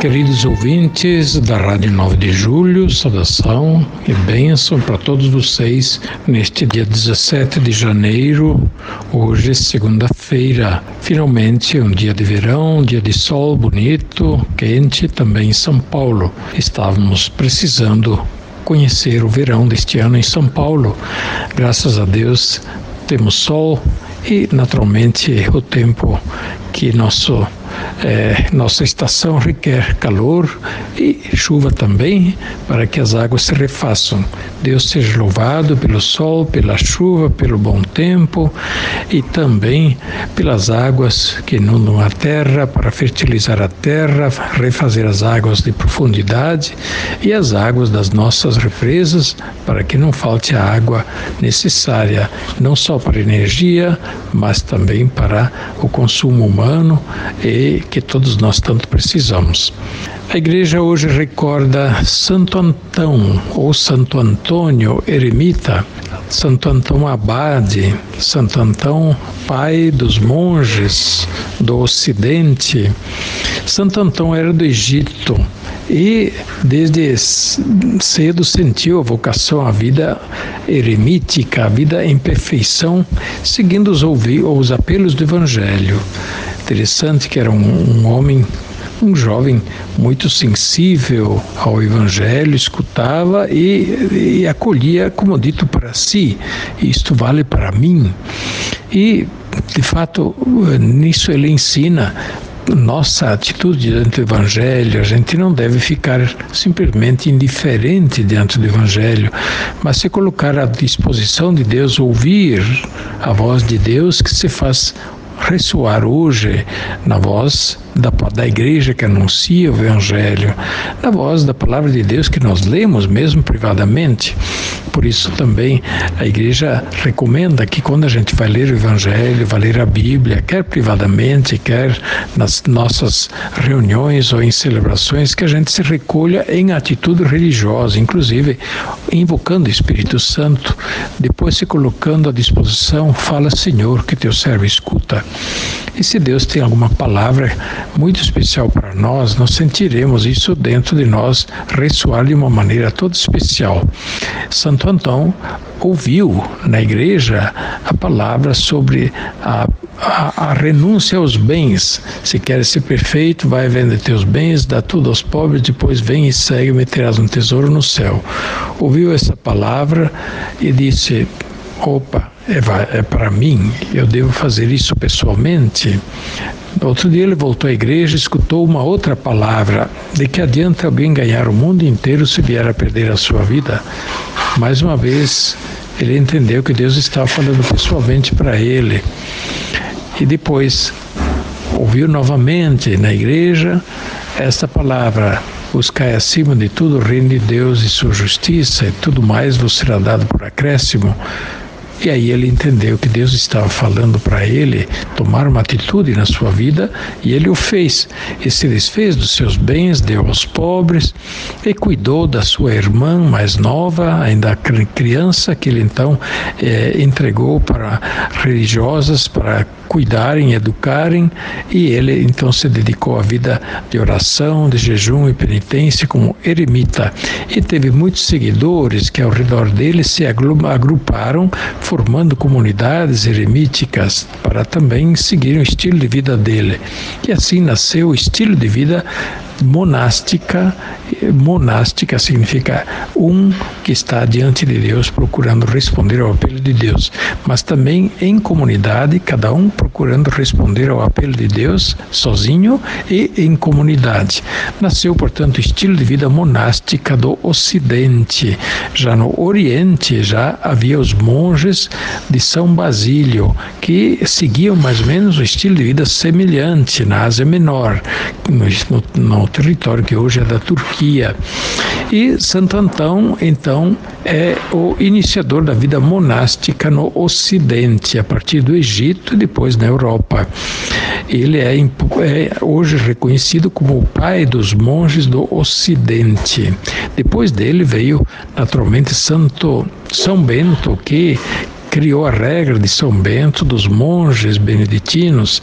Queridos ouvintes da Rádio 9 de Julho, saudação e bênção para todos vocês neste dia 17 de janeiro, hoje segunda-feira. Finalmente um dia de verão, um dia de sol bonito, quente também em São Paulo. Estávamos precisando conhecer o verão deste ano em São Paulo. Graças a Deus temos sol e naturalmente o tempo que nosso é, nossa estação requer calor e chuva também, para que as águas se refaçam. Deus seja louvado pelo sol, pela chuva, pelo bom tempo e também pelas águas que inundam a terra para fertilizar a terra, refazer as águas de profundidade e as águas das nossas represas para que não falte a água necessária, não só para energia, mas também para o consumo humano e que todos nós tanto precisamos. A igreja hoje recorda Santo Antão ou Santo Antônio Eremita, Santo Antão Abade, Santo Antão pai dos monges do Ocidente. Santo Antão era do Egito e desde cedo sentiu a vocação à vida eremítica, à vida em perfeição, seguindo os, os apelos do Evangelho. Interessante que era um, um homem um jovem muito sensível ao Evangelho, escutava e, e, acolhia como dito para si: isto vale para mim. E, de fato, nisso ele ensina nossa atitude diante do Evangelho, a gente não deve ficar simplesmente indiferente diante do Evangelho, mas se colocar à disposição de Deus, ouvir a voz de Deus que se faz ressoar hoje na voz da, da igreja que anuncia o Evangelho, na voz da palavra de Deus que nós lemos mesmo privadamente. Por isso também a igreja recomenda que quando a gente vai ler o Evangelho, vai ler a Bíblia, quer privadamente, quer nas nossas reuniões ou em celebrações, que a gente se recolha em atitude religiosa, inclusive invocando o Espírito Santo, depois se colocando à disposição, fala Senhor, que teu servo escuta. E se Deus tem alguma palavra muito especial para nós, nós sentiremos isso dentro de nós ressoar de uma maneira toda especial. Santo Antão ouviu na igreja a palavra sobre a, a, a renúncia aos bens. Se queres ser perfeito, vai vender teus bens, dá tudo aos pobres, depois vem e segue, meterás um tesouro no céu. Ouviu essa palavra e disse: opa, é, é para mim, eu devo fazer isso pessoalmente. Outro dia ele voltou à igreja e escutou uma outra palavra: de que adianta alguém ganhar o mundo inteiro se vier a perder a sua vida? Mais uma vez, ele entendeu que Deus estava falando pessoalmente para ele. E depois ouviu novamente na igreja esta palavra: Buscai acima de tudo o reino de Deus e sua justiça, e tudo mais vos será dado por acréscimo. E aí ele entendeu que Deus estava falando para ele tomar uma atitude na sua vida e ele o fez. E se desfez dos seus bens, deu aos pobres e cuidou da sua irmã mais nova, ainda criança, que ele então eh, entregou para religiosas para cuidarem, educarem, e ele então se dedicou à vida de oração, de jejum e penitência como eremita. E teve muitos seguidores que ao redor dele se agruparam, formando comunidades eremíticas para também seguir o estilo de vida dele. E assim nasceu o estilo de vida monástica. Monástica significa um que está diante de Deus procurando responder ao apelo de Deus, mas também em comunidade, cada um procurando responder ao apelo de Deus sozinho e em comunidade. Nasceu, portanto, o estilo de vida monástica do Ocidente. Já no Oriente já havia os monges de São Basílio que seguiam mais ou menos o estilo de vida semelhante na Ásia Menor, no, no, no território que hoje é da Turquia. E Santo Antão, então, é o iniciador da vida monástica no Ocidente, a partir do Egito e depois na Europa. Ele é, é hoje reconhecido como o pai dos monges do Ocidente. Depois dele veio, naturalmente, Santo São Bento, que criou a regra de São Bento dos monges beneditinos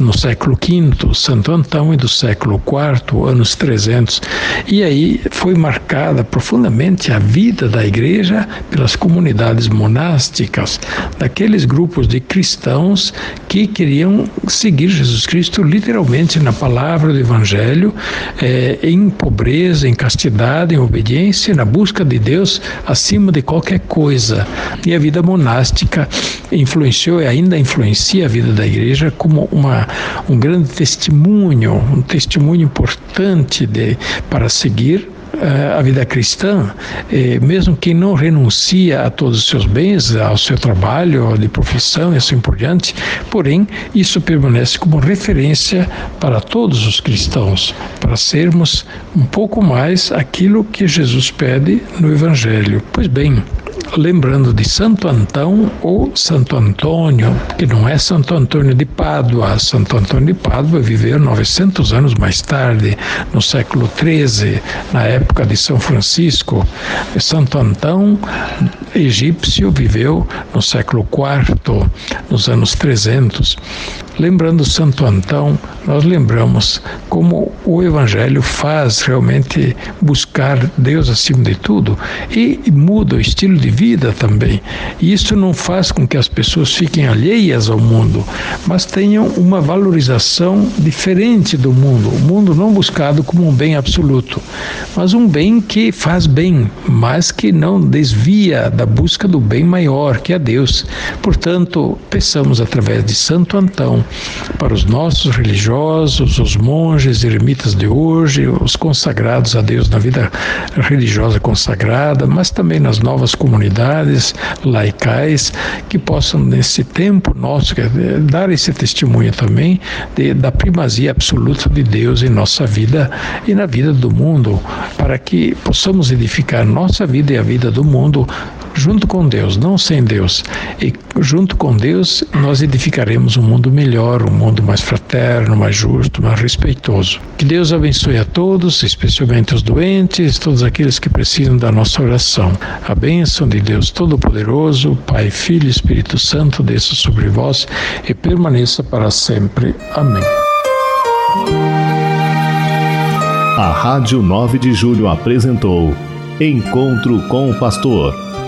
no século V, Santo Antão e do século IV, anos 300. E aí foi marcada profundamente a vida da igreja pelas comunidades monásticas, daqueles grupos de cristãos que queriam seguir Jesus Cristo literalmente na palavra do Evangelho, eh, em pobreza, em castidade, em obediência, na busca de Deus acima de qualquer coisa. E a vida monástica monástica influenciou e ainda influencia a vida da igreja como uma, um grande testemunho, um testemunho importante de, para seguir eh, a vida cristã, mesmo quem não renuncia a todos os seus bens, ao seu trabalho de profissão e assim por diante, porém, isso permanece como referência para todos os cristãos, para sermos um pouco mais aquilo que Jesus pede no Evangelho. Pois bem, lembrando de Santo Antão ou Santo Antônio, que não é Santo Antônio de Pádua. Santo Antônio de Pádua viveu 900 anos mais tarde, no século XIII, na época de São Francisco. Santo Antão, egípcio, viveu no século IV, nos anos 300. Lembrando Santo Antão, nós lembramos como o Evangelho faz realmente buscar Deus acima de tudo e muda o estilo de vida também. E isso não faz com que as pessoas fiquem alheias ao mundo, mas tenham uma valorização diferente do mundo. O mundo não buscado como um bem absoluto, mas um bem que faz bem, mas que não desvia da busca do bem maior, que é Deus. Portanto, peçamos através de Santo Antão para os nossos religiosos, os monges, eremitas de hoje, os consagrados a Deus na vida religiosa consagrada, mas também nas novas comunidades laicais, que possam, nesse tempo nosso, dar esse testemunho também de, da primazia absoluta de Deus em nossa vida e na vida do mundo, para que possamos edificar nossa vida e a vida do mundo junto com Deus, não sem Deus. E junto com Deus, nós edificaremos um mundo melhor, um mundo mais fraterno, mais justo, mais respeitoso. Que Deus abençoe a todos, especialmente os doentes, todos aqueles que precisam da nossa oração. A bênção de Deus Todo-Poderoso, Pai, Filho e Espírito Santo, desça sobre vós e permaneça para sempre. Amém. A Rádio 9 de Julho apresentou Encontro com o Pastor